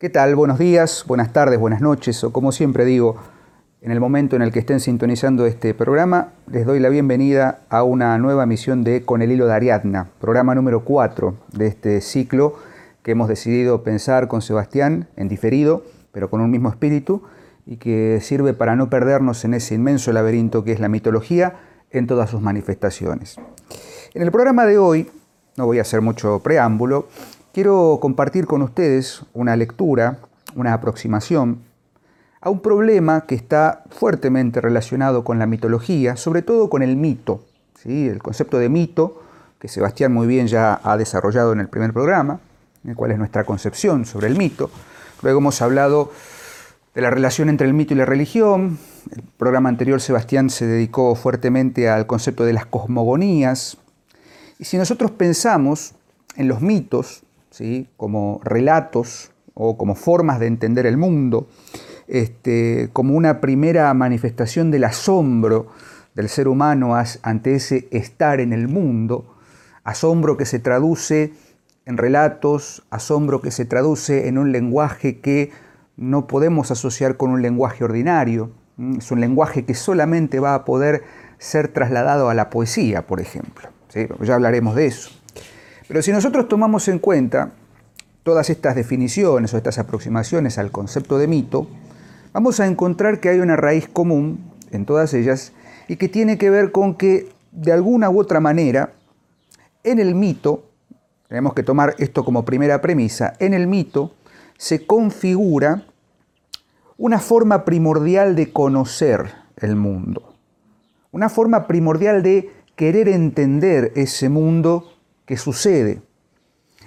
¿Qué tal? Buenos días, buenas tardes, buenas noches, o como siempre digo, en el momento en el que estén sintonizando este programa, les doy la bienvenida a una nueva emisión de Con el hilo de Ariadna, programa número 4 de este ciclo que hemos decidido pensar con Sebastián en diferido, pero con un mismo espíritu, y que sirve para no perdernos en ese inmenso laberinto que es la mitología en todas sus manifestaciones. En el programa de hoy, no voy a hacer mucho preámbulo, quiero compartir con ustedes una lectura, una aproximación a un problema que está fuertemente relacionado con la mitología, sobre todo con el mito, ¿sí? el concepto de mito, que Sebastián muy bien ya ha desarrollado en el primer programa, en el cual es nuestra concepción sobre el mito. Luego hemos hablado de la relación entre el mito y la religión. El programa anterior Sebastián se dedicó fuertemente al concepto de las cosmogonías. Y si nosotros pensamos en los mitos, como relatos o como formas de entender el mundo, este, como una primera manifestación del asombro del ser humano ante ese estar en el mundo, asombro que se traduce en relatos, asombro que se traduce en un lenguaje que no podemos asociar con un lenguaje ordinario, es un lenguaje que solamente va a poder ser trasladado a la poesía, por ejemplo. Ya hablaremos de eso. Pero si nosotros tomamos en cuenta todas estas definiciones o estas aproximaciones al concepto de mito, vamos a encontrar que hay una raíz común en todas ellas y que tiene que ver con que de alguna u otra manera en el mito, tenemos que tomar esto como primera premisa, en el mito se configura una forma primordial de conocer el mundo, una forma primordial de querer entender ese mundo que sucede.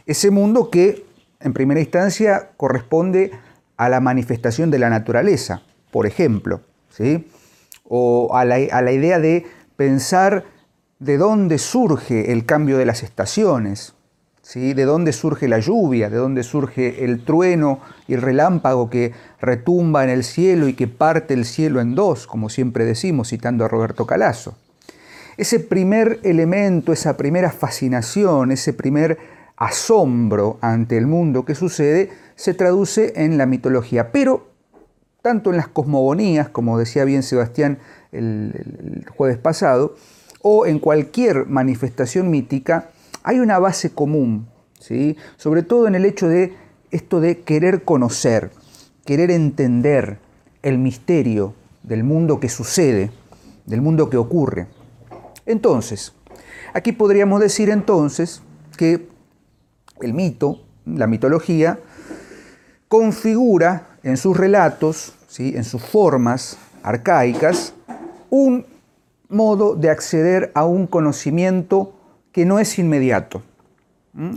Ese mundo que en primera instancia corresponde a la manifestación de la naturaleza, por ejemplo, ¿sí? o a la, a la idea de pensar de dónde surge el cambio de las estaciones, ¿sí? de dónde surge la lluvia, de dónde surge el trueno y el relámpago que retumba en el cielo y que parte el cielo en dos, como siempre decimos, citando a Roberto Calazo. Ese primer elemento, esa primera fascinación, ese primer asombro ante el mundo que sucede, se traduce en la mitología. Pero tanto en las cosmogonías, como decía bien Sebastián el, jueves pasado, o en cualquier manifestación mítica, hay una base común, ¿sí? sobre todo en el hecho de esto de querer conocer, querer entender el misterio del mundo que sucede, del mundo que ocurre. Entonces, aquí podríamos decir entonces que el mito, la mitología, configura en sus relatos, ¿sí? en sus formas arcaicas, un modo de acceder a un conocimiento que no es inmediato,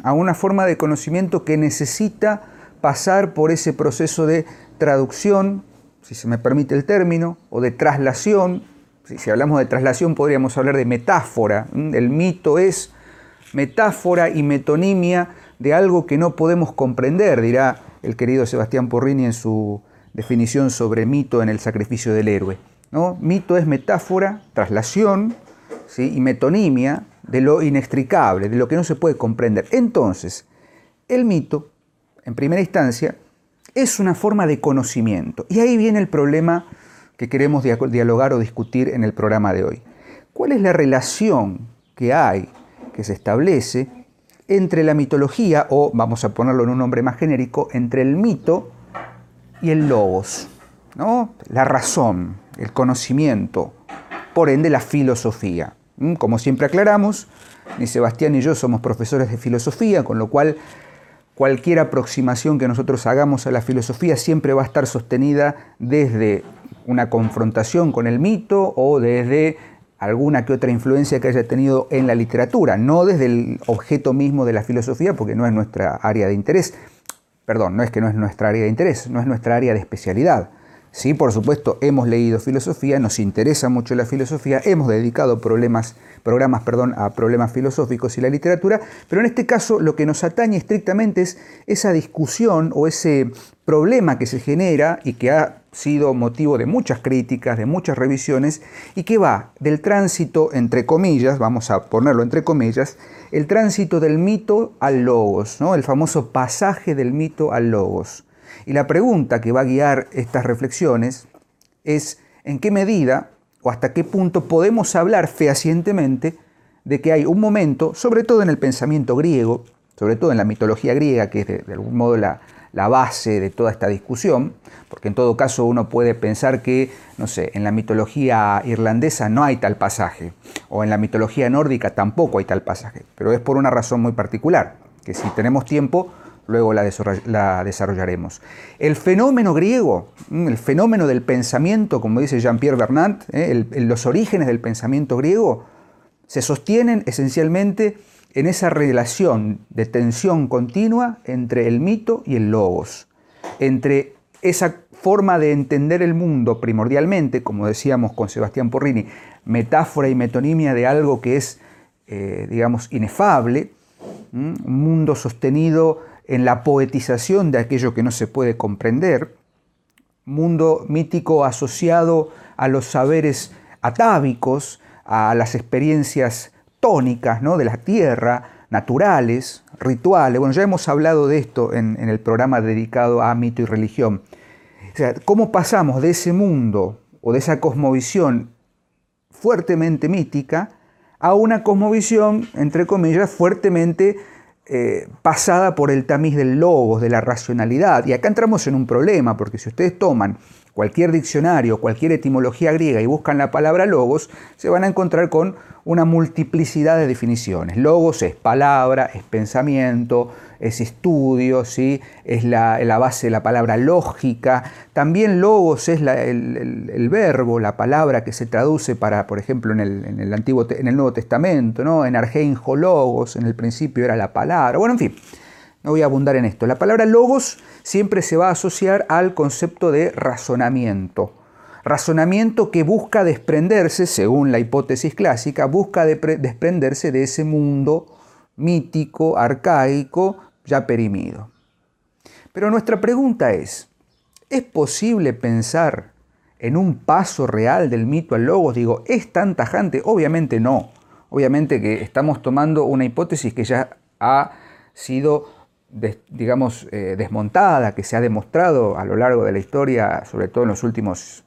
a una forma de conocimiento que necesita pasar por ese proceso de traducción, si se me permite el término, o de traslación, si hablamos de traslación podríamos hablar de metáfora. El mito es metáfora y metonimia de algo que no podemos comprender, dirá el querido Sebastián Porrini en su definición sobre mito en el sacrificio del héroe. ¿no? Mito es metáfora, traslación ¿sí? y metonimia de lo inextricable, de lo que no se puede comprender. Entonces, el mito, en primera instancia, es una forma de conocimiento. Y ahí viene el problema que queremos dialogar o discutir en el programa de hoy. ¿Cuál es la relación que hay, que se establece entre la mitología, o vamos a ponerlo en un nombre más genérico, entre el mito y el logos? ¿no? La razón, el conocimiento, por ende la filosofía. Como siempre aclaramos, ni Sebastián ni yo somos profesores de filosofía, con lo cual cualquier aproximación que nosotros hagamos a la filosofía siempre va a estar sostenida desde una confrontación con el mito o desde alguna que otra influencia que haya tenido en la literatura, no desde el objeto mismo de la filosofía, porque no es nuestra área de interés. Perdón, no es que no es nuestra área de interés, no es nuestra área de especialidad. Sí, por supuesto, hemos leído filosofía, nos interesa mucho la filosofía, hemos dedicado problemas, programas perdón, a problemas filosóficos y la literatura, pero en este caso lo que nos atañe estrictamente es esa discusión o ese problema que se genera y que ha sido motivo de muchas críticas, de muchas revisiones, y que va del tránsito, entre comillas, vamos a ponerlo entre comillas, el tránsito del mito al logos, ¿no? el famoso pasaje del mito al logos. Y la pregunta que va a guiar estas reflexiones es en qué medida o hasta qué punto podemos hablar fehacientemente de que hay un momento, sobre todo en el pensamiento griego, sobre todo en la mitología griega, que es de, algún modo la, base de toda esta discusión, porque en todo caso uno puede pensar que, no sé, en la mitología irlandesa no hay tal pasaje, o en la mitología nórdica tampoco hay tal pasaje, pero es por una razón muy particular, que si tenemos tiempo, luego la, desarrollaremos. El fenómeno griego, mm, el fenómeno del pensamiento, como dice Jean-Pierre Bernard, eh, los orígenes del pensamiento griego, se sostienen esencialmente en esa relación de tensión continua entre el mito y el logos, entre esa forma de entender el mundo primordialmente, como decíamos con Sebastián Porrini, metáfora y metonimia de algo que es, eh, digamos, inefable, un mundo sostenido en la poetización de aquello que no se puede comprender, mundo mítico asociado a los saberes atávicos, a las experiencias tónicas ¿no? de la tierra, naturales, rituales. Bueno, ya hemos hablado de esto en, el programa dedicado a mito y religión. O sea, cómo pasamos de ese mundo o de esa cosmovisión fuertemente mítica a una cosmovisión, entre comillas, fuertemente eh, pasada por el tamiz del logos, de la racionalidad. Y acá entramos en un problema, porque si ustedes toman cualquier diccionario, cualquier etimología griega y buscan la palabra logos, se van a encontrar con una multiplicidad de definiciones. Logos es palabra, es pensamiento, es estudio, ¿sí? es la, base de la palabra lógica. También logos es el, verbo, la palabra que se traduce para, por ejemplo, en el, Antiguo, en el Nuevo Testamento, ¿no? en argeinjo logos, en el principio era la palabra. Bueno, en fin, no voy a abundar en esto. La palabra logos siempre se va a asociar al concepto de razonamiento. Razonamiento que busca desprenderse, según la hipótesis clásica, busca desprenderse de ese mundo mítico, arcaico, ya perimido. Pero nuestra pregunta es, ¿es posible pensar en un paso real del mito al logos? Digo, ¿es tan tajante? Obviamente no. Obviamente que estamos tomando una hipótesis que ya ha sido digamos, eh, desmontada, que se ha demostrado a lo largo de la historia, sobre todo en los últimos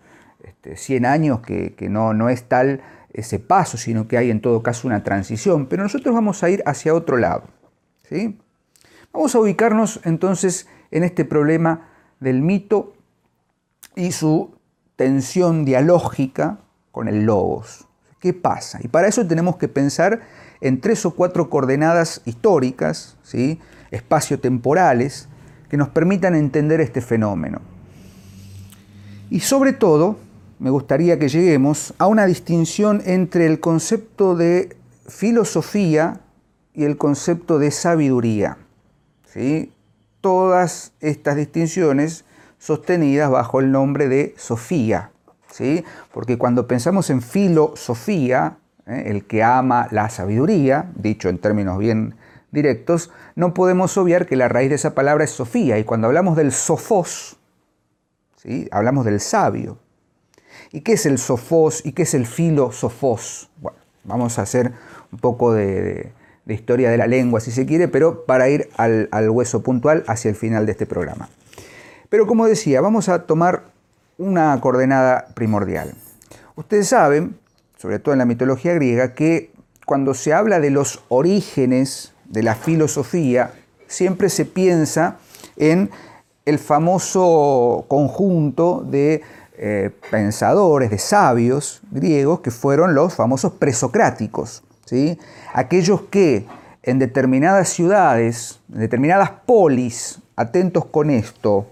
100 este, años, que, no, no es tal ese paso, sino que hay en todo caso una transición. Pero nosotros vamos a ir hacia otro lado. ¿sí? Vamos a ubicarnos entonces en este problema del mito y su tensión dialógica con el logos. ¿Qué pasa? Y para eso tenemos que pensar en tres o cuatro coordenadas históricas, ¿sí? espacio-temporales, que nos permitan entender este fenómeno. Y sobre todo, me gustaría que lleguemos a una distinción entre el concepto de filosofía y el concepto de sabiduría. ¿Sí? Todas estas distinciones sostenidas bajo el nombre de Sofía. ¿sí? Porque cuando pensamos en filosofía, ¿eh? el que ama la sabiduría, dicho en términos bien directos, no podemos obviar que la raíz de esa palabra es Sofía. Y cuando hablamos del sofos, ¿sí? hablamos del sabio. ¿Y qué es el sofos y qué es el filosofos? Bueno, vamos a hacer un poco de, historia de la lengua si se quiere, pero para ir al, al hueso puntual hacia el final de este programa. Pero como decía, vamos a tomar una coordenada primordial. Ustedes saben, sobre todo en la mitología griega, que cuando se habla de los orígenes de la filosofía, siempre se piensa en el famoso conjunto de eh, pensadores, de sabios griegos, que fueron los famosos presocráticos, aquellos que en determinadas ciudades, en determinadas polis, atentos con esto,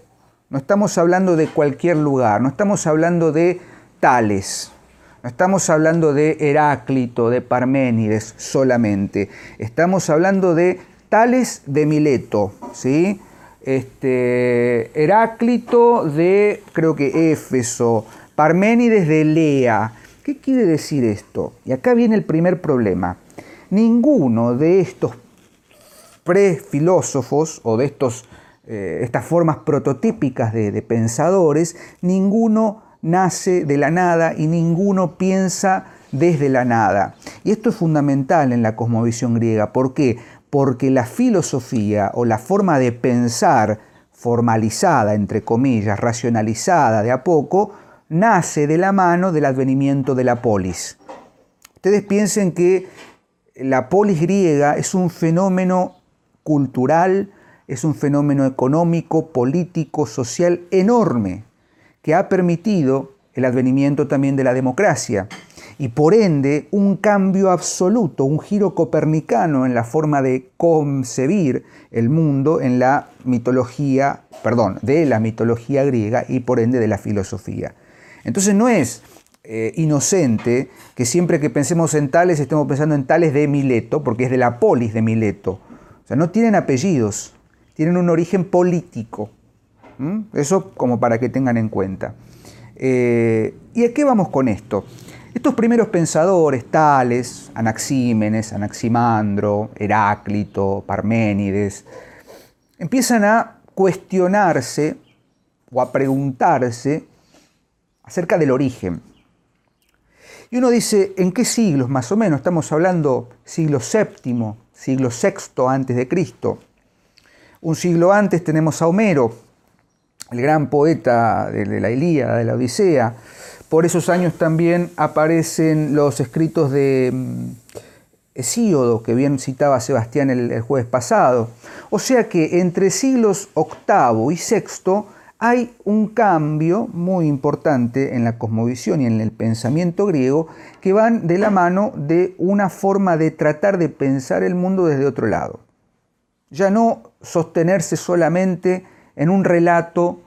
no estamos hablando de cualquier lugar, no estamos hablando de Tales, no estamos hablando de Heráclito, de Parménides solamente. Estamos hablando de Tales de Mileto, ¿sí? Este, Heráclito de, creo que Éfeso, Parménides de Lea. ¿Qué quiere decir esto? Y acá viene el primer problema. Ninguno de estos prefilósofos o de estos, eh, estas formas prototípicas de, de pensadores, ninguno nace de la nada y ninguno piensa desde la nada. Y esto es fundamental en la cosmovisión griega. ¿Por qué? Porque la filosofía o la forma de pensar formalizada, entre comillas, racionalizada de a poco, nace de la mano del advenimiento de la polis. Ustedes piensen que la polis griega es un fenómeno cultural, es un fenómeno económico, político, social enorme, que ha permitido el advenimiento también de la democracia y por ende un cambio absoluto, un giro copernicano en la forma de concebir el mundo en la mitología, perdón, de la mitología griega y por ende de la filosofía. Entonces no es eh, inocente que siempre que pensemos en tales estemos pensando en tales de Mileto, porque es de la polis de Mileto. O sea, no tienen apellidos, tienen un origen político. Eso como para que tengan en cuenta. Eh, ¿Y a qué vamos con esto? Estos primeros pensadores, tales, Anaxímenes, Anaximandro, Heráclito, Parménides, empiezan a cuestionarse o a preguntarse acerca del origen. Y uno dice, ¿en qué siglos más o menos? Estamos hablando siglo VII, siglo VI antes de Cristo. Un siglo antes tenemos a Homero, el gran poeta de la Ilíada, de la Odisea. Por esos años también aparecen los escritos de mm, Hesíodo, que bien citaba Sebastián el, jueves pasado. O sea que entre siglos VIII y VI hay un cambio muy importante en la cosmovisión y en el pensamiento griego que van de la mano de una forma de tratar de pensar el mundo desde otro lado. Ya no sostenerse solamente en un relato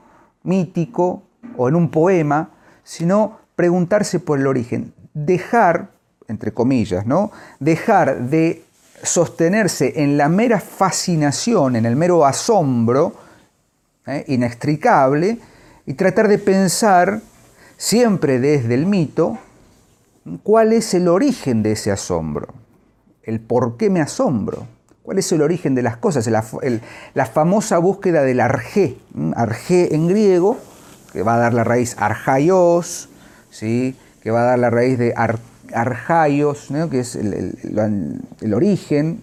mítico o en un poema, sino preguntarse por el origen, dejar, entre comillas, ¿no? dejar de sostenerse en la mera fascinación, en el mero asombro, ¿eh? inextricable, y tratar de pensar siempre desde el mito cuál es el origen de ese asombro, el por qué me asombro, cuál es el origen de las cosas, la, famosa búsqueda del arjé, arjé en griego, que va a dar la raíz arjaios, ¿sí? que va a dar la raíz de arjaios, que es el origen,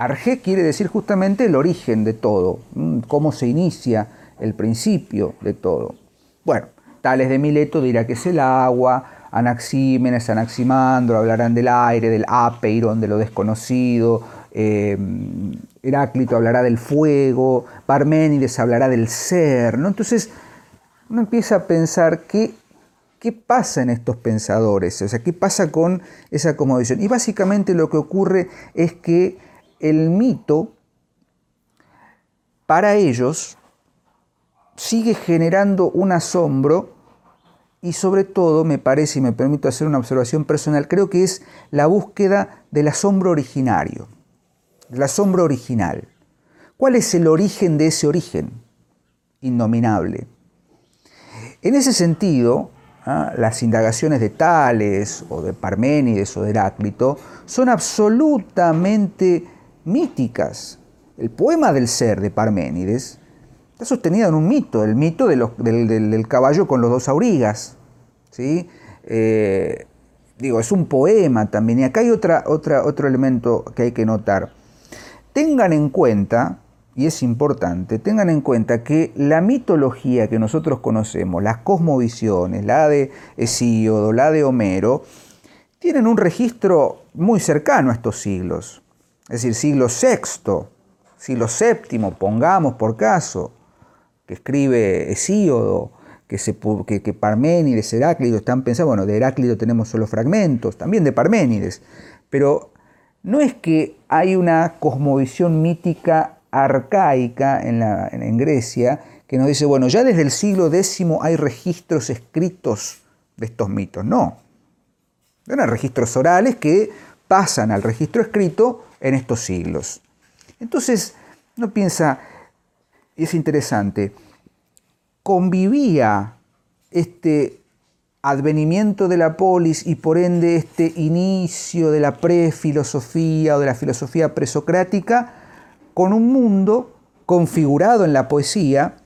Arge quiere decir justamente el origen de todo, cómo se inicia el principio de todo. Bueno, Tales de Mileto dirá que es el agua, Anaxímenes, Anaximandro hablarán del aire, del apeiron, de lo desconocido, em, Heráclito hablará del fuego, Parménides hablará del ser. ¿no? Entonces uno empieza a pensar qué, qué pasa en estos pensadores, o sea, qué pasa con esa cosmovisión. Y básicamente lo que ocurre es que el mito para ellos sigue generando un asombro y sobre todo, me parece y me permito hacer una observación personal, creo que es la búsqueda del asombro originario, del asombro original. ¿Cuál es el origen de ese origen? Innominable. En ese sentido, ¿ah? las indagaciones de Tales o de Parménides o de Heráclito son absolutamente míticas. El poema del ser de Parménides está sostenido en un mito, el mito del, caballo con los dos aurigas. ¿sí? Eh, digo, es un poema también. Y acá hay otra, otra, otro elemento que hay que notar. Tengan en cuenta, y es importante, tengan en cuenta que la mitología que nosotros conocemos, las cosmovisiones, la de Hesíodo, la de Homero, tienen un registro muy cercano a estos siglos es decir, siglo VI, siglo VII, pongamos por caso, que escribe Hesíodo, que, se, que, Parménides, Heráclito están pensando, bueno, de Heráclito tenemos solo fragmentos, también de Parménides, pero no es que hay una cosmovisión mítica arcaica en, en Grecia que nos dice, bueno, ya desde el siglo X hay registros escritos de estos mitos, no. Eran registros orales que pasan al registro escrito en estos siglos. Entonces, uno piensa, y es interesante, convivía este advenimiento de la polis y por ende este inicio de la prefilosofía o de la filosofía presocrática con un mundo configurado en la poesía,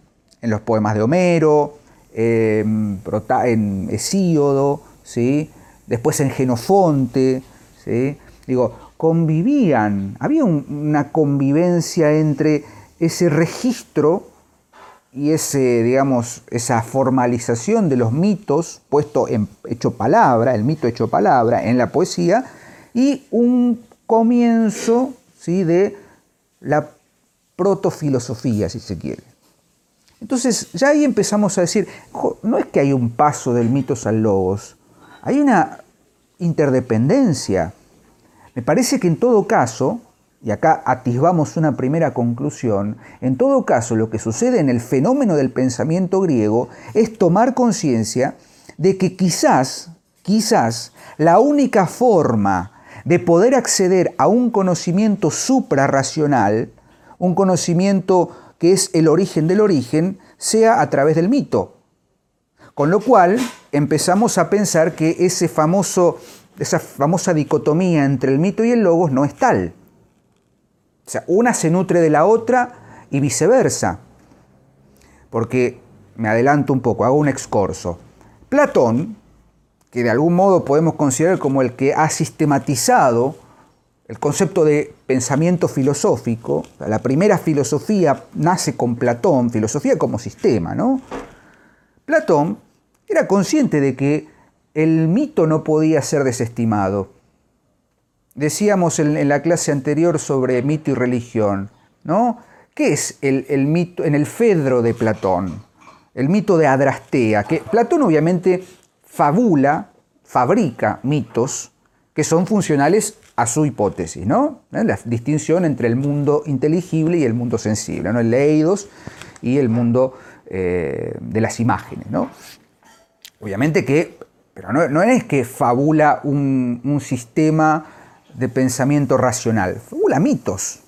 en los poemas de Homero, en Hesíodo, ¿sí? después en Genofonte, ¿sí? digo, convivían, había una convivencia entre ese registro y ese, digamos, esa formalización de los mitos puesto en hecho palabra, el mito hecho palabra en la poesía, y un comienzo ¿sí? de la protofilosofía, si se quiere. Entonces, ya ahí empezamos a decir, no es que hay un paso del mitos al logos, hay una interdependencia. Me parece que en todo caso, y acá atisbamos una primera conclusión, en todo caso lo que sucede en el fenómeno del pensamiento griego es tomar conciencia de que quizás, quizás, la única forma de poder acceder a un conocimiento suprarracional, un conocimiento que es el origen del origen, sea a través del mito. Con lo cual empezamos a pensar que ese famoso, esa famosa dicotomía entre el mito y el logos no es tal. O sea, una se nutre de la otra y viceversa. Porque, me adelanto un poco, hago un excorso. Platón, que de algún modo podemos considerar como el que ha sistematizado el concepto de pensamiento filosófico, la primera filosofía nace con Platón, filosofía como sistema, ¿no? Platón era consciente de que el mito no podía ser desestimado. Decíamos en, la clase anterior sobre mito y religión, ¿no? ¿Qué es el, mito en el Fedro de Platón? El mito de Adrastea, que Platón obviamente fabula, fabrica mitos que son funcionales a su hipótesis, ¿no? La distinción entre el mundo inteligible y el mundo sensible, ¿no? El leídos y el mundo eh, de las imágenes, ¿no? Obviamente que, pero no, es que fabula un, sistema de pensamiento racional, fabula mitos.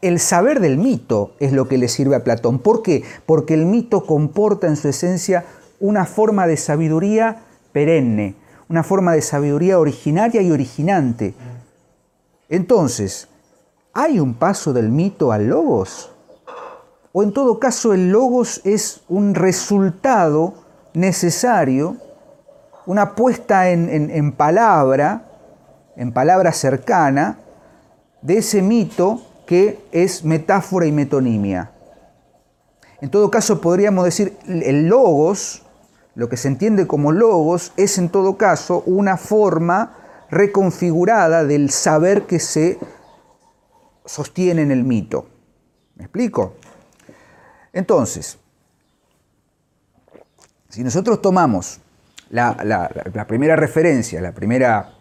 El saber del mito es lo que le sirve a Platón. ¿Por qué? Porque el mito comporta en su esencia una forma de sabiduría perenne, una forma de sabiduría originaria y originante. Entonces, ¿hay un paso del mito al logos? ¿O en todo caso el logos es un resultado necesario, una puesta en, palabra, en palabra cercana, de ese mito que es metáfora y metonimia? En todo caso podríamos decir el logos lo que se entiende como logos es en todo caso una forma reconfigurada del saber que se sostiene en el mito. ¿Me explico? Entonces, si nosotros tomamos la, primera referencia, la primera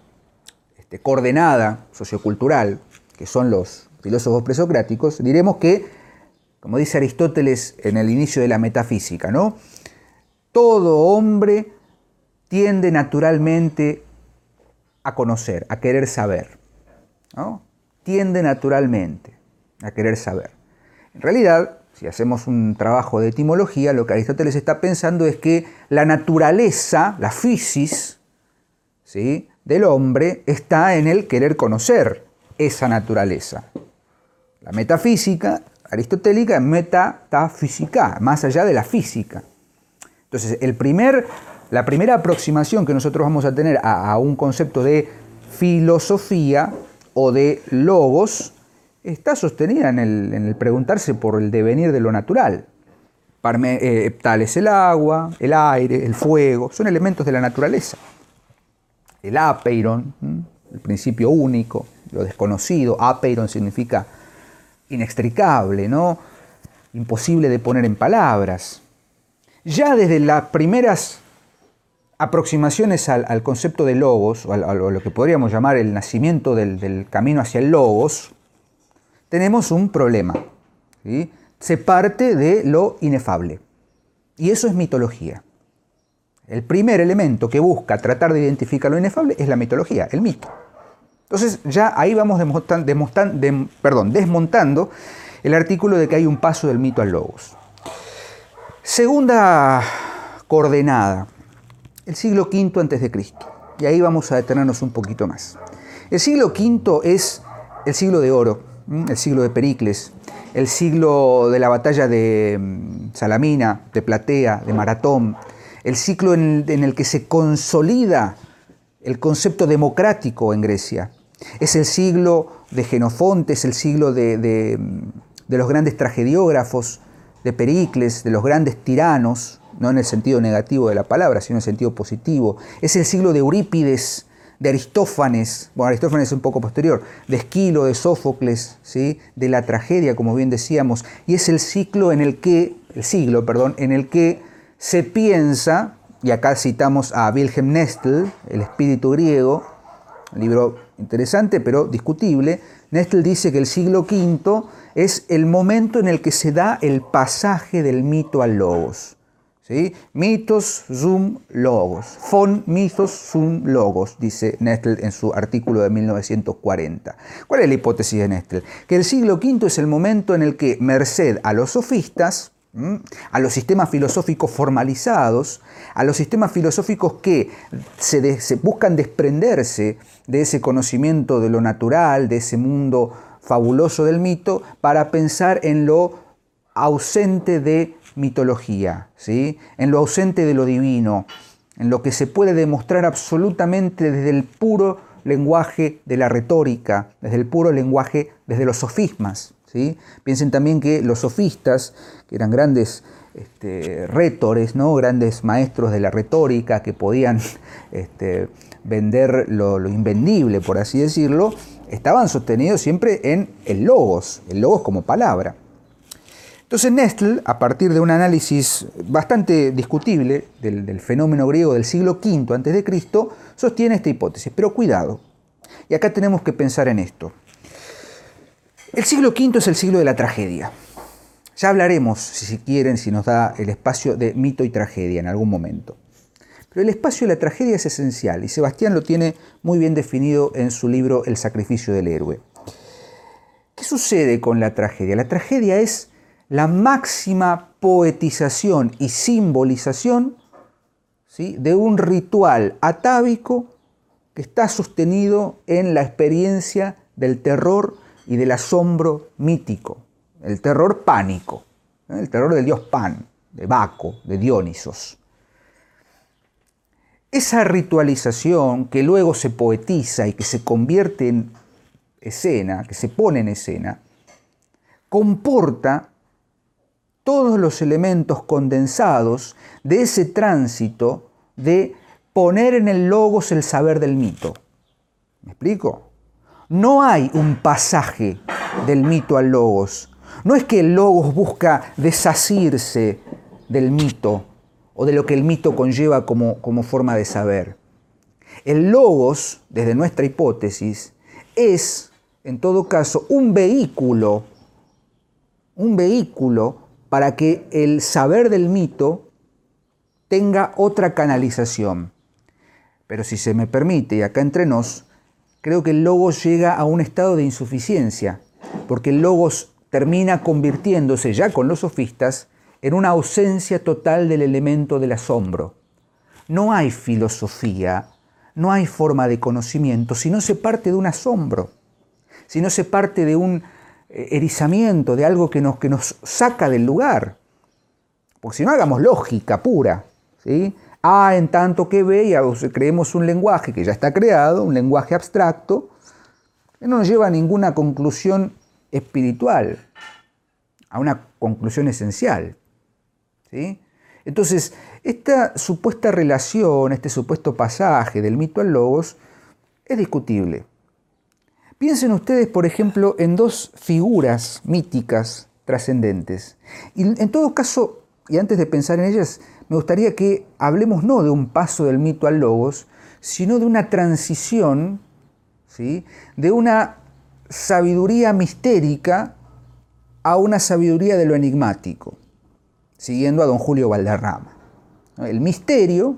este, coordenada sociocultural, que son los filósofos presocráticos, diremos que, como dice Aristóteles en el inicio de la metafísica, ¿no? Todo hombre tiende naturalmente a conocer, a querer saber. ¿no? Tiende naturalmente a querer saber. En realidad, si hacemos un trabajo de etimología, lo que Aristóteles está pensando es que la naturaleza, la physis, ¿sí? del hombre está en el querer conocer esa naturaleza. La metafísica aristotélica es metafísica, más allá de la física. Entonces, el primer, la primera aproximación que nosotros vamos a tener a, un concepto de filosofía o de logos está sostenida en el, preguntarse por el devenir de lo natural. Eh, tal es el agua, el aire, el fuego, son elementos de la naturaleza. El apeiron, el principio único, lo desconocido, apeiron significa inextricable, ¿no? imposible de poner en palabras. Ya desde las primeras aproximaciones al, concepto de logos, o lo que podríamos llamar el nacimiento del, camino hacia el logos, tenemos un problema. Se parte de lo inefable. Y eso es mitología. El primer elemento que busca tratar de identificar lo inefable es la mitología, el mito. Entonces ya ahí vamos desmontando el artículo de que hay un paso del mito al logos. Segunda coordenada, el siglo V a.C. Y ahí vamos a detenernos un poquito más. El siglo V es el siglo de oro, el siglo de Pericles, el siglo de la batalla de mm, Salamina, de Platea, de Maratón, el ciclo en, el que se consolida el concepto democrático en Grecia. Es el siglo de Genofonte, es el siglo de, de los grandes tragediógrafos, de Pericles, de los grandes tiranos, no en el sentido negativo de la palabra, sino en el sentido positivo. Es el siglo de Eurípides, de Aristófanes, bueno, Aristófanes es un poco posterior, de Esquilo, de Sófocles, ¿sí? de la tragedia, como bien decíamos, y es el ciclo en el que, el siglo, perdón, en el que se piensa, y acá citamos a Wilhelm Nestle, el espíritu griego, un libro interesante pero discutible, Nestle dice que el siglo V es el momento en el que se da el pasaje del mito al logos. Mitos zum logos. Von mitos zum logos, dice Nestle en su artículo de 1940. ¿Cuál es la hipótesis de Nestle? Que el siglo V es el momento en el que, merced a los sofistas, a los sistemas filosóficos formalizados, a los sistemas filosóficos que se, buscan desprenderse de ese conocimiento de lo natural, de ese mundo fabuloso del mito, para pensar en lo ausente de mitología, ¿sí? en lo ausente de lo divino, en lo que se puede demostrar absolutamente desde el puro lenguaje de la retórica, desde el puro lenguaje, desde los sofismas. ¿sí? Piensen también que los sofistas, que eran grandes este, retores, ¿no? grandes maestros de la retórica que podían este, vender lo, lo, invendible, por así decirlo, estaban sostenidos siempre en el logos, el logos como palabra. Entonces Nestle, a partir de un análisis bastante discutible del, fenómeno griego del siglo V a.C., sostiene esta hipótesis. Pero cuidado, y acá tenemos que pensar en esto. El siglo V es el siglo de la tragedia. Ya hablaremos, si quieren, si nos da el espacio de mito y tragedia en algún momento. Pero el espacio de la tragedia es esencial y Sebastián lo tiene muy bien definido en su libro El sacrificio del héroe. ¿Qué sucede con la tragedia? La tragedia es la máxima poetización y simbolización ¿sí? de un ritual atávico que está sostenido en la experiencia del terror y del asombro mítico, el terror pánico, ¿eh? el terror del dios Pan, de Baco, de Dionisos. Esa ritualización que luego se poetiza y que se convierte en escena, que se pone en escena, comporta todos los elementos condensados de ese tránsito de poner en el logos el saber del mito. ¿Me explico? No hay un pasaje del mito al logos. No es que el logos busca desasirse del mito o de lo que el mito conlleva como, como forma de saber. El logos, desde nuestra hipótesis, es, en todo caso, un vehículo, un vehículo para que el saber del mito tenga otra canalización. Pero si se me permite, y acá entre nos, creo que el logos llega a un estado de insuficiencia, porque el logos termina convirtiéndose, ya con los sofistas, en una ausencia total del elemento del asombro. No hay filosofía, no hay forma de conocimiento si no se parte de un asombro, si no se parte de un erizamiento, de algo que nos, que nos saca del lugar. Porque si no hagamos lógica pura, ¿sí? A en tanto que B y creemos un lenguaje que ya está creado, un lenguaje abstracto, que no nos lleva a ninguna conclusión espiritual, a una conclusión esencial. ¿sí? Entonces, esta supuesta relación, este supuesto pasaje del mito al logos, es discutible. Piensen ustedes, por ejemplo, en dos figuras míticas trascendentes. Y en todo caso, y antes de pensar en ellas, me gustaría que hablemos no de un paso del mito al logos, sino de una transición, ¿sí? de una sabiduría mistérica a una sabiduría de lo enigmático, siguiendo a don Julio Valderrama. El misterio,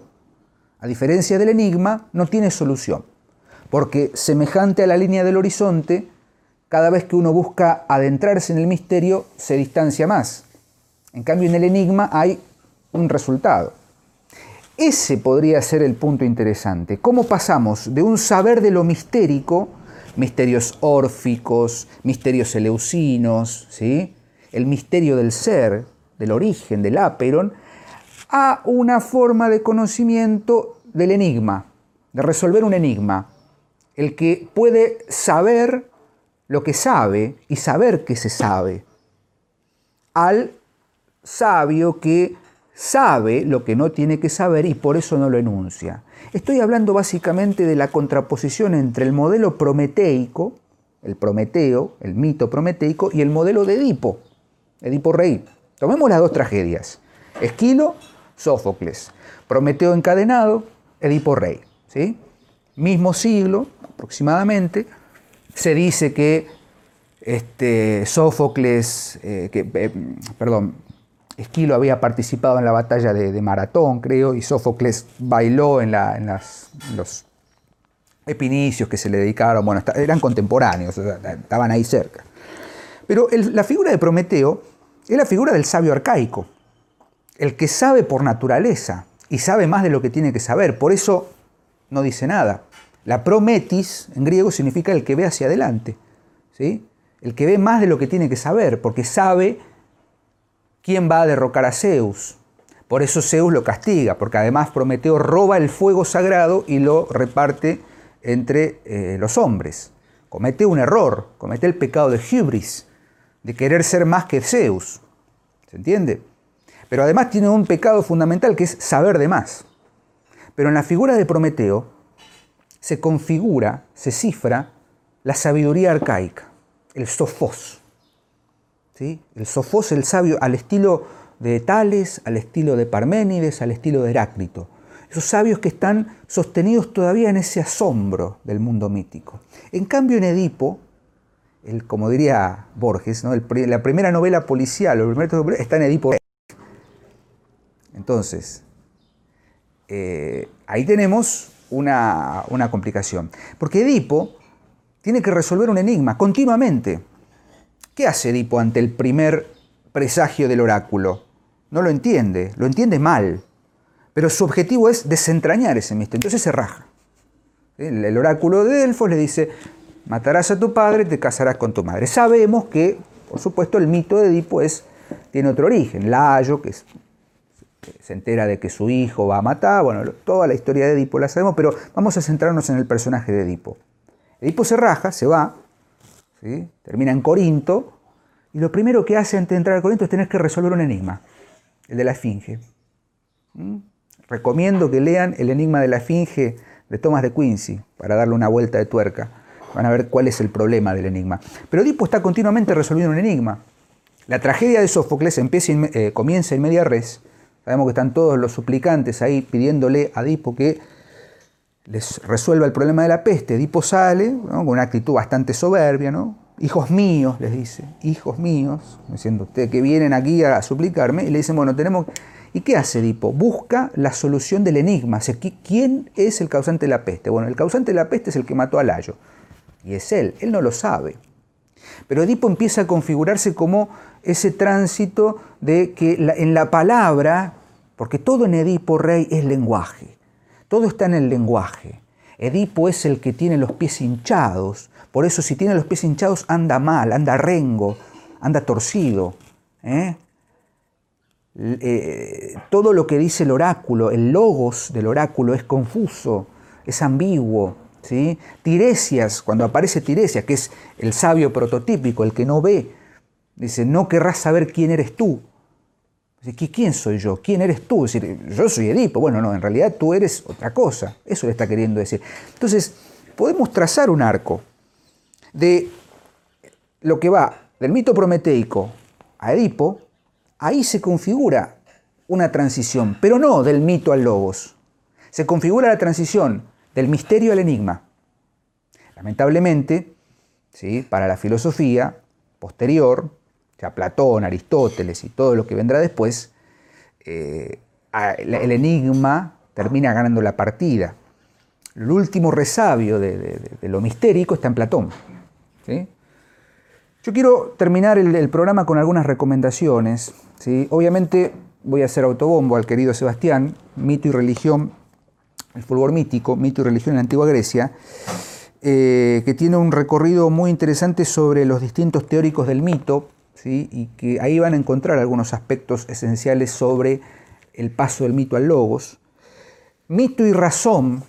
a diferencia del enigma, no tiene solución porque semejante a la línea del horizonte, cada vez que uno busca adentrarse en el misterio, se distancia más. En cambio, en el enigma hay un resultado. Ese podría ser el punto interesante. ¿Cómo pasamos de un saber de lo mistérico, misterios órficos, misterios eleusinos, ¿sí? el misterio del ser, del origen, del aperon, a una forma de conocimiento del enigma, de resolver un enigma, el que puede saber lo que sabe y saber que se sabe, al sabio que sabe lo que no tiene que saber y por eso no lo enuncia. Estoy hablando básicamente de la contraposición entre el modelo prometeico, el Prometeo, el mito prometeico, y el modelo de Edipo, Edipo rey. Tomemos las dos tragedias. Esquilo, Sófocles. Prometeo encadenado, Edipo rey. ¿sí? Mismo siglo, aproximadamente, se dice que este, Sófocles, eh, que, eh, perdón, Esquilo había participado en la batalla de, Maratón, creo, y Sófocles bailó en, los epinicios que se le dedicaron, bueno, eran contemporáneos, estaban ahí cerca. Pero la figura de Prometeo es la figura del sabio arcaico, el que sabe por naturaleza y sabe más de lo que tiene que saber, por eso no dice nada. La prometis en griego significa el que ve hacia adelante, ¿sí? el que ve más de lo que tiene que saber, porque sabe quién va a derrocar a Zeus. Por eso Zeus lo castiga, porque además Prometeo roba el fuego sagrado y lo reparte entre eh, los hombres. Comete un error, comete el pecado de hubris, de querer ser más que Zeus. ¿Se entiende? Pero además tiene un pecado fundamental que es saber de más. Pero en la figura de Prometeo se configura, se cifra la sabiduría arcaica, el sofos. El sofos, el sabio, al estilo de Tales, al estilo de Parménides, al estilo de Heráclito. Esos sabios que están sostenidos todavía en ese asombro del mundo mítico. En cambio, en Edipo, el, como diría Borges, la primera novela policial, el primer está en Edipo. Entonces, eh, ahí tenemos una, complicación. Porque Edipo tiene que resolver un enigma continuamente. ¿Qué hace Edipo ante el primer presagio del oráculo? No lo entiende, lo entiende mal. Pero su objetivo es desentrañar ese misterio. Entonces se raja. El, oráculo de Delfos le dice, matarás a tu padre, te casarás con tu madre. Sabemos que, por supuesto, el mito de Edipo es, tiene otro origen. Layo, que se entera de que su hijo va a matar, bueno, toda la historia de Edipo la sabemos, pero vamos a centrarnos en el personaje de Edipo. Edipo se raja, se va, termina en Corinto, y lo primero que hace antes de entrar a Corinto es tener que resolver un enigma, el de la Esfinge. ¿Mm? Recomiendo que lean el enigma de la Esfinge de Thomas de Quincy para darle una vuelta de tuerca. Van a ver cuál es el problema del enigma. Pero Edipo está continuamente resolviendo un enigma. La tragedia de Sófocles eh, comienza en media res. Sabemos que están todos los suplicantes ahí pidiéndole a Edipo que les resuelva el problema de la peste. Edipo sale con una actitud bastante soberbia, ¿no? Hijos míos, les dice, hijos míos, diciendo ustedes que vienen aquí a suplicarme, y le dicen, bueno, tenemos... ¿Y qué hace Edipo? Busca la solución del enigma. ¿Quién es el causante de la peste? Bueno, el causante de la peste es el que mató a Layo. Y es él, él no lo sabe. Pero Edipo empieza a configurarse como ese tránsito de que en la palabra, porque todo en Edipo rey es lenguaje. Todo está en el lenguaje. Edipo es el que tiene los pies hinchados, por eso si tiene los pies hinchados anda mal, anda rengo, anda torcido. ¿eh? Eh, todo lo que dice el oráculo, el logos del oráculo es confuso, es ambiguo. Tiresias, cuando aparece Tiresias, que es el sabio prototípico, el que no ve, dice, no querrás saber quién eres tú. ¿Quién soy yo? ¿Quién eres tú? Es decir, yo soy Edipo. Bueno, no, en realidad tú eres otra cosa. Eso le está queriendo decir. Entonces, podemos trazar un arco de lo que va del mito prometeico a Edipo. Ahí se configura una transición, pero no del mito al logos. Se configura la transición del misterio al enigma. Lamentablemente, ¿sí? para la filosofía posterior, Platón, Aristóteles y todo lo que vendrá después, eh, el enigma termina ganando la partida. El último resabio de, lo mistérico está en Platón. Yo quiero terminar el, programa con algunas recomendaciones. ¿sí? Obviamente voy a hacer autobombo al querido Sebastián, Mito y Religión, el fulgor mítico, Mito y Religión en la Antigua Grecia, eh, que tiene un recorrido muy interesante sobre los distintos teóricos del mito, y que ahí van a encontrar algunos aspectos esenciales sobre el paso del mito al logos. Mito y razón,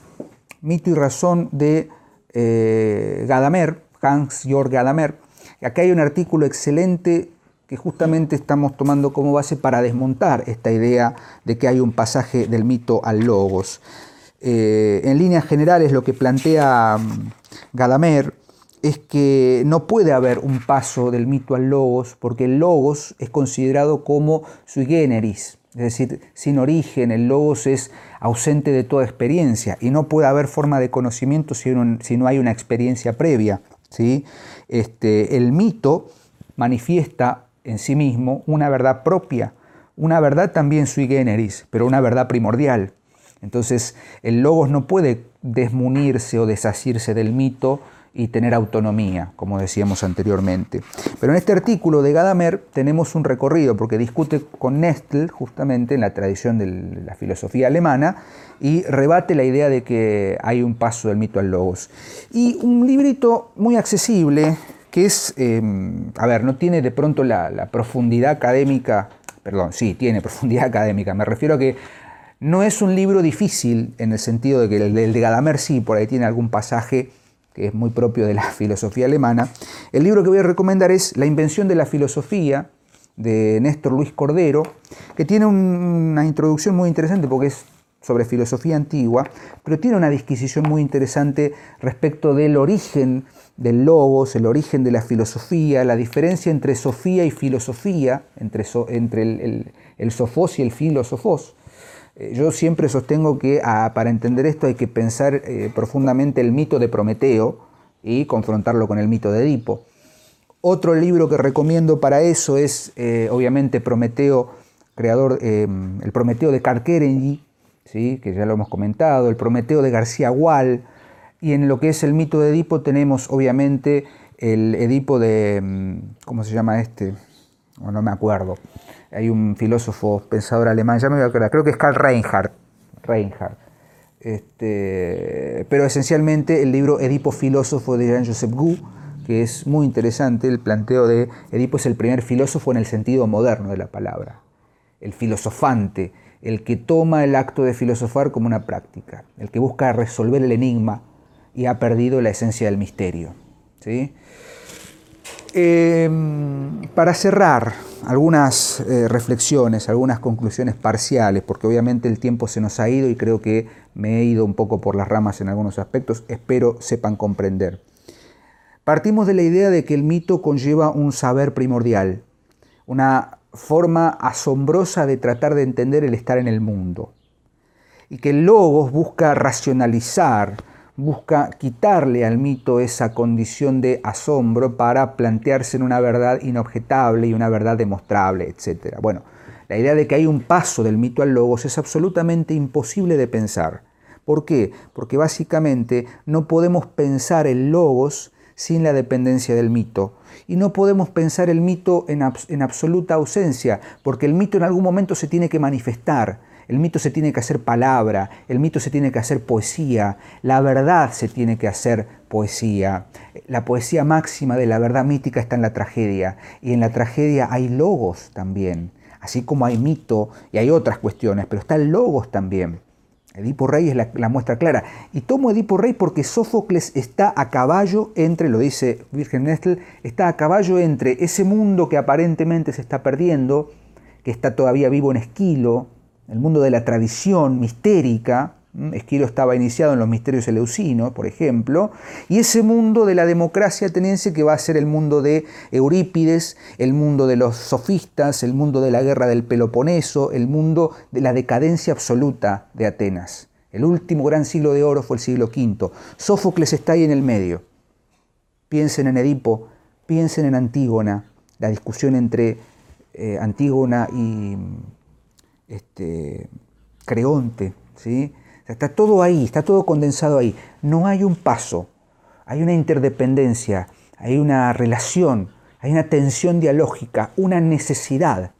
mito y razón de eh, Gadamer, Hans Georg Gadamer. Acá hay un artículo excelente que justamente estamos tomando como base para desmontar esta idea de que hay un pasaje del mito al logos. Eh, en líneas generales lo que plantea mm, Gadamer es que no puede haber un paso del mito al logos porque el logos es considerado como sui generis, es decir, sin origen, el logos es ausente de toda experiencia y no puede haber forma de conocimiento si, no hay una experiencia previa. Este, el mito manifiesta en sí mismo una verdad propia, una verdad también sui generis, pero una verdad primordial. Entonces el logos no puede desmunirse o desasirse del mito y tener autonomía, como decíamos anteriormente. Pero en este artículo de Gadamer tenemos un recorrido, porque discute con Nestle justamente en la tradición de la filosofía alemana y rebate la idea de que hay un paso del mito al logos. Y un librito muy accesible, que es, em, a ver, no tiene de pronto la, la profundidad académica, perdón, sí, tiene profundidad académica, me refiero a que no es un libro difícil en el sentido de que el de Gadamer sí, por ahí tiene algún pasaje que es muy propio de la filosofía alemana. El libro que voy a recomendar es La invención de la filosofía, de Néstor Luis Cordero, que tiene una introducción muy interesante porque es sobre filosofía antigua, pero tiene una disquisición muy interesante respecto del origen del logos, el origen de la filosofía, la diferencia entre sofía y filosofía, entre, entre el, el, sofos y el filosofos. Eh, yo siempre sostengo que para entender esto hay que pensar eh, profundamente el mito de Prometeo y confrontarlo con el mito de Edipo. Otro libro que recomiendo para eso es, eh, obviamente, Prometeo, creador, el Prometeo de Carkerengi, ¿sí? que ya lo hemos comentado, el Prometeo de García Gual, y en lo que es el mito de Edipo tenemos, obviamente, el Edipo de, mm, ¿cómo se llama este? no me acuerdo hay un filósofo pensador alemán, ya me voy a acordar, creo que es Karl Reinhardt. Reinhardt. Este, pero esencialmente el libro Edipo filósofo de Jean-Joseph Gou, que es muy interesante, el planteo de Edipo es el primer filósofo en el sentido moderno de la palabra, el filosofante, el que toma el acto de filosofar como una práctica, el que busca resolver el enigma y ha perdido la esencia del misterio. ¿sí? Em, para cerrar, algunas eh, reflexiones, algunas conclusiones parciales, porque obviamente el tiempo se nos ha ido y creo que me he ido un poco por las ramas en algunos aspectos, espero sepan comprender. Partimos de la idea de que el mito conlleva un saber primordial, una forma asombrosa de tratar de entender el estar en el mundo, y que el logos busca racionalizar, busca quitarle al mito esa condición de asombro para plantearse en una verdad inobjetable y una verdad demostrable, etc. Bueno, la idea de que hay un paso del mito al logos es absolutamente imposible de pensar. ¿Por qué? Porque básicamente no podemos pensar el logos sin la dependencia del mito. Y no podemos pensar el mito en, en absoluta ausencia, porque el mito en algún momento se tiene que manifestar el mito se tiene que hacer palabra, el mito se tiene que hacer poesía, la verdad se tiene que hacer poesía. La poesía máxima de la verdad mítica está en la tragedia y en la tragedia hay logos también, así como hay mito y hay otras cuestiones, pero está el logos también. Edipo Rey es la, muestra clara. Y tomo Edipo Rey porque Sófocles está a caballo entre, lo dice Virgen Nestle, está a caballo entre ese mundo que aparentemente se está perdiendo, que está todavía vivo en Esquilo, el mundo de la tradición mistérica, Esquilo estaba iniciado en los misterios eleusinos, por ejemplo, y ese mundo de la democracia ateniense que va a ser el mundo de Eurípides, el mundo de los sofistas, el mundo de la guerra del Peloponeso, el mundo de la decadencia absoluta de Atenas. El último gran siglo de oro fue el siglo V. Sófocles está ahí en el medio. Piensen en Edipo, piensen en Antígona, la discusión entre eh, Antígona y este, Creonte, ¿sí? está todo ahí, está todo condensado ahí. No hay un paso, hay una interdependencia, hay una relación, hay una tensión dialógica, una necesidad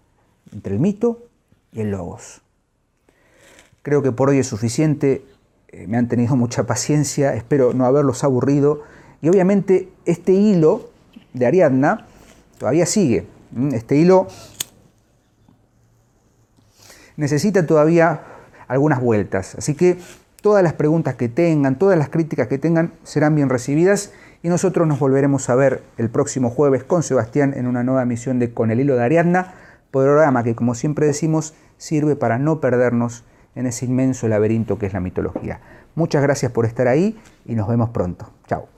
entre el mito y el logos. Creo que por hoy es suficiente, eh, me han tenido mucha paciencia, espero no haberlos aburrido y obviamente este hilo de Ariadna todavía sigue. Este hilo necesita todavía algunas vueltas. Así que todas las preguntas que tengan, todas las críticas que tengan serán bien recibidas y nosotros nos volveremos a ver el próximo jueves con Sebastián en una nueva emisión de Con el hilo de Ariadna, programa que como siempre decimos sirve para no perdernos en ese inmenso laberinto que es la mitología. Muchas gracias por estar ahí y nos vemos pronto. Chao.